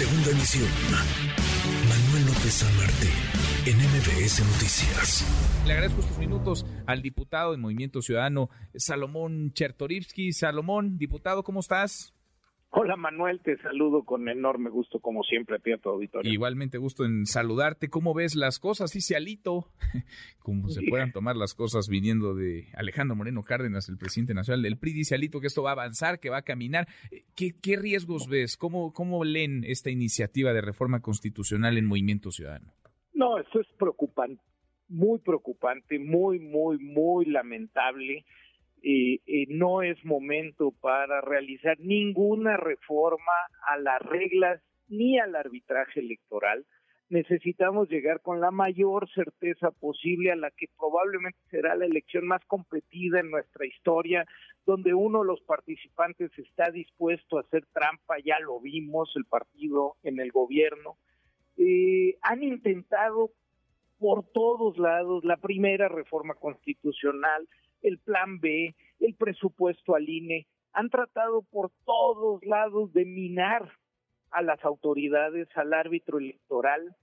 Segunda emisión. Manuel López San Martín, en MBS Noticias. Le agradezco estos minutos al diputado del Movimiento Ciudadano, Salomón Chertorivsky. Salomón, diputado, ¿cómo estás? Hola Manuel, te saludo con enorme gusto como siempre a ti a tu auditorio. Igualmente gusto en saludarte. ¿Cómo ves las cosas? Dice Alito, cómo se puedan tomar las cosas viniendo de Alejandro Moreno Cárdenas, el presidente nacional del PRI. Dice Alito que esto va a avanzar, que va a caminar. ¿Qué, qué riesgos ves? ¿Cómo, ¿Cómo leen esta iniciativa de reforma constitucional en Movimiento Ciudadano? No, esto es preocupante, muy preocupante, muy, muy, muy lamentable eh, no es momento para realizar ninguna reforma a las reglas ni al arbitraje electoral. Necesitamos llegar con la mayor certeza posible a la que probablemente será la elección más competida en nuestra historia, donde uno de los participantes está dispuesto a hacer trampa, ya lo vimos, el partido en el gobierno. Han intentado por todos lados la primera reforma constitucional, el plan B, el presupuesto al INE, han tratado por todos lados de minar a las autoridades, al árbitro electoral.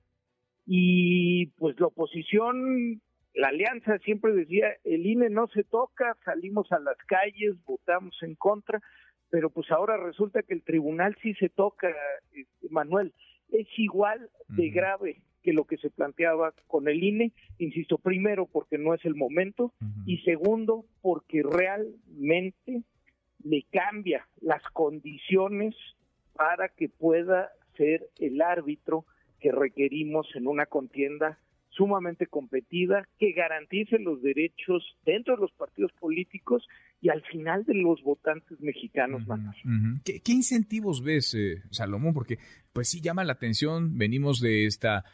Y pues la oposición, la alianza siempre decía, el INE no se toca, salimos a las calles, votamos en contra, pero pues ahora resulta que el tribunal sí se toca, este, Manuel, es igual de grave que lo que se planteaba con el INE, insisto, primero porque no es el momento y segundo porque realmente le cambia las condiciones para que pueda ser el árbitro que requerimos en una contienda sumamente competida, que garantice los derechos dentro de los partidos políticos y al final de los votantes mexicanos. ¿Qué, incentivos ves, eh, Salomón? Porque pues sí llama la atención, venimos de esta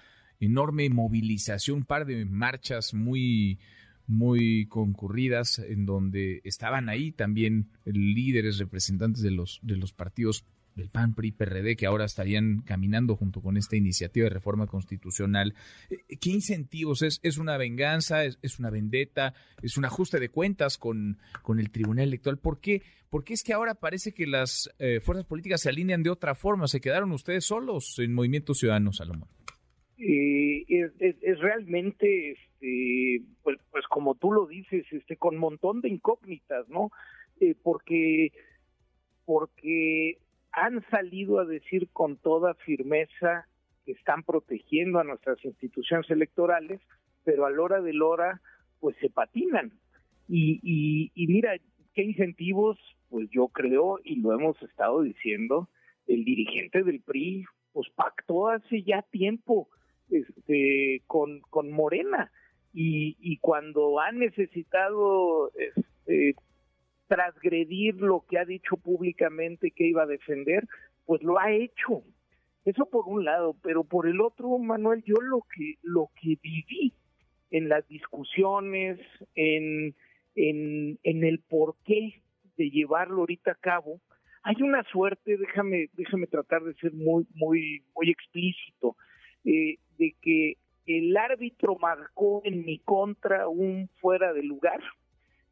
enorme movilización, un par de marchas muy muy concurridas en donde estaban ahí también líderes representantes de los de los partidos del PAN, PRI, PRD, que ahora estarían caminando junto con esta iniciativa de reforma constitucional. Eh, ¿Qué incentivos? ¿Es, es una venganza? Es, una vendetta? ¿Es un ajuste de cuentas con, con el Tribunal Electoral? ¿Por qué? Porque es que ahora parece que las eh, fuerzas políticas se alinean de otra forma. ¿Se quedaron ustedes solos en Movimiento Ciudadano, Salomón? Eh, es, realmente, este, pues, pues como tú lo dices, este, con montón de incógnitas, ¿no? Eh, porque, porque han salido a decir con toda firmeza que están protegiendo a nuestras instituciones electorales, pero a la hora de la hora, pues se patinan. Y, y, y mira, ¿qué incentivos? Pues yo creo, y lo hemos estado diciendo, el dirigente del PRI, pues pactó hace ya tiempo este, con, con Morena y, y cuando ha necesitado este, transgredir lo que ha dicho públicamente que iba a defender, pues lo ha hecho. Eso por un lado, pero por el otro, Manuel, yo lo que lo que viví en las discusiones, en, en, en el porqué de llevarlo ahorita a cabo, hay una suerte, déjame, déjame tratar de ser muy, muy, muy explícito. Eh, de que el árbitro marcó en mi contra un fuera de lugar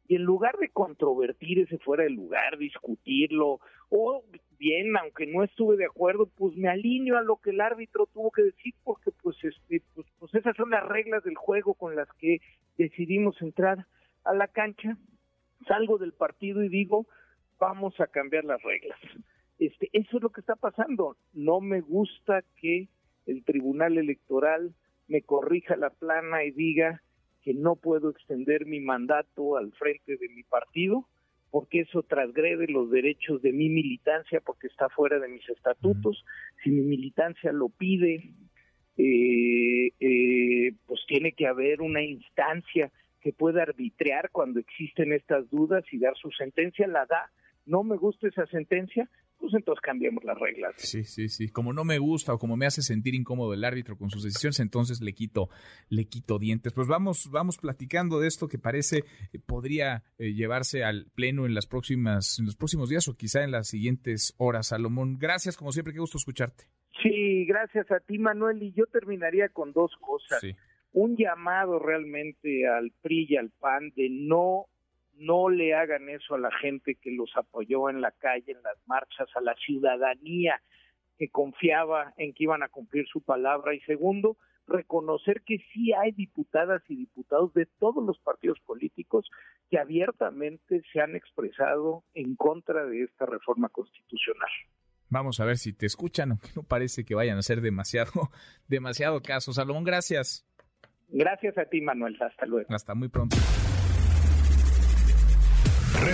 y en lugar de controvertir ese fuera de lugar, discutirlo, o bien, aunque no estuve de acuerdo, pues me alineo a lo que el árbitro tuvo que decir, porque pues, este, pues, pues esas son las reglas del juego con las que decidimos entrar a la cancha, salgo del partido y digo, vamos a cambiar las reglas. Este, eso es lo que está pasando. No me gusta que el Tribunal Electoral me corrija la plana y diga que no puedo extender mi mandato al frente de mi partido, porque eso transgrede los derechos de mi militancia, porque está fuera de mis estatutos. Si mi militancia lo pide, eh, eh, pues tiene que haber una instancia que pueda arbitrar cuando existen estas dudas y dar su sentencia, la da. No me gusta esa sentencia, pues entonces cambiemos las reglas. Sí, sí, sí. Como no me gusta o como me hace sentir incómodo el árbitro con sus decisiones, entonces le quito, le quito dientes. Pues vamos, vamos platicando de esto que parece eh, podría eh, llevarse al pleno en las próximas, en los próximos días o quizá en las siguientes horas. Salomón, gracias, como siempre, qué gusto escucharte. Sí, gracias a ti, Manuel. Y yo terminaría con dos cosas. Un llamado realmente al PRI y al PAN de no no le hagan eso a la gente que los apoyó en la calle, en las marchas, a la ciudadanía que confiaba en que iban a cumplir su palabra y segundo, reconocer que sí hay diputadas y diputados de todos los partidos políticos que abiertamente se han expresado en contra de esta reforma constitucional. Vamos a ver si te escuchan, aunque no parece que vayan a hacer demasiado, demasiado caso. Salomón, gracias. Gracias a ti, Manuel. Hasta luego. Hasta muy pronto.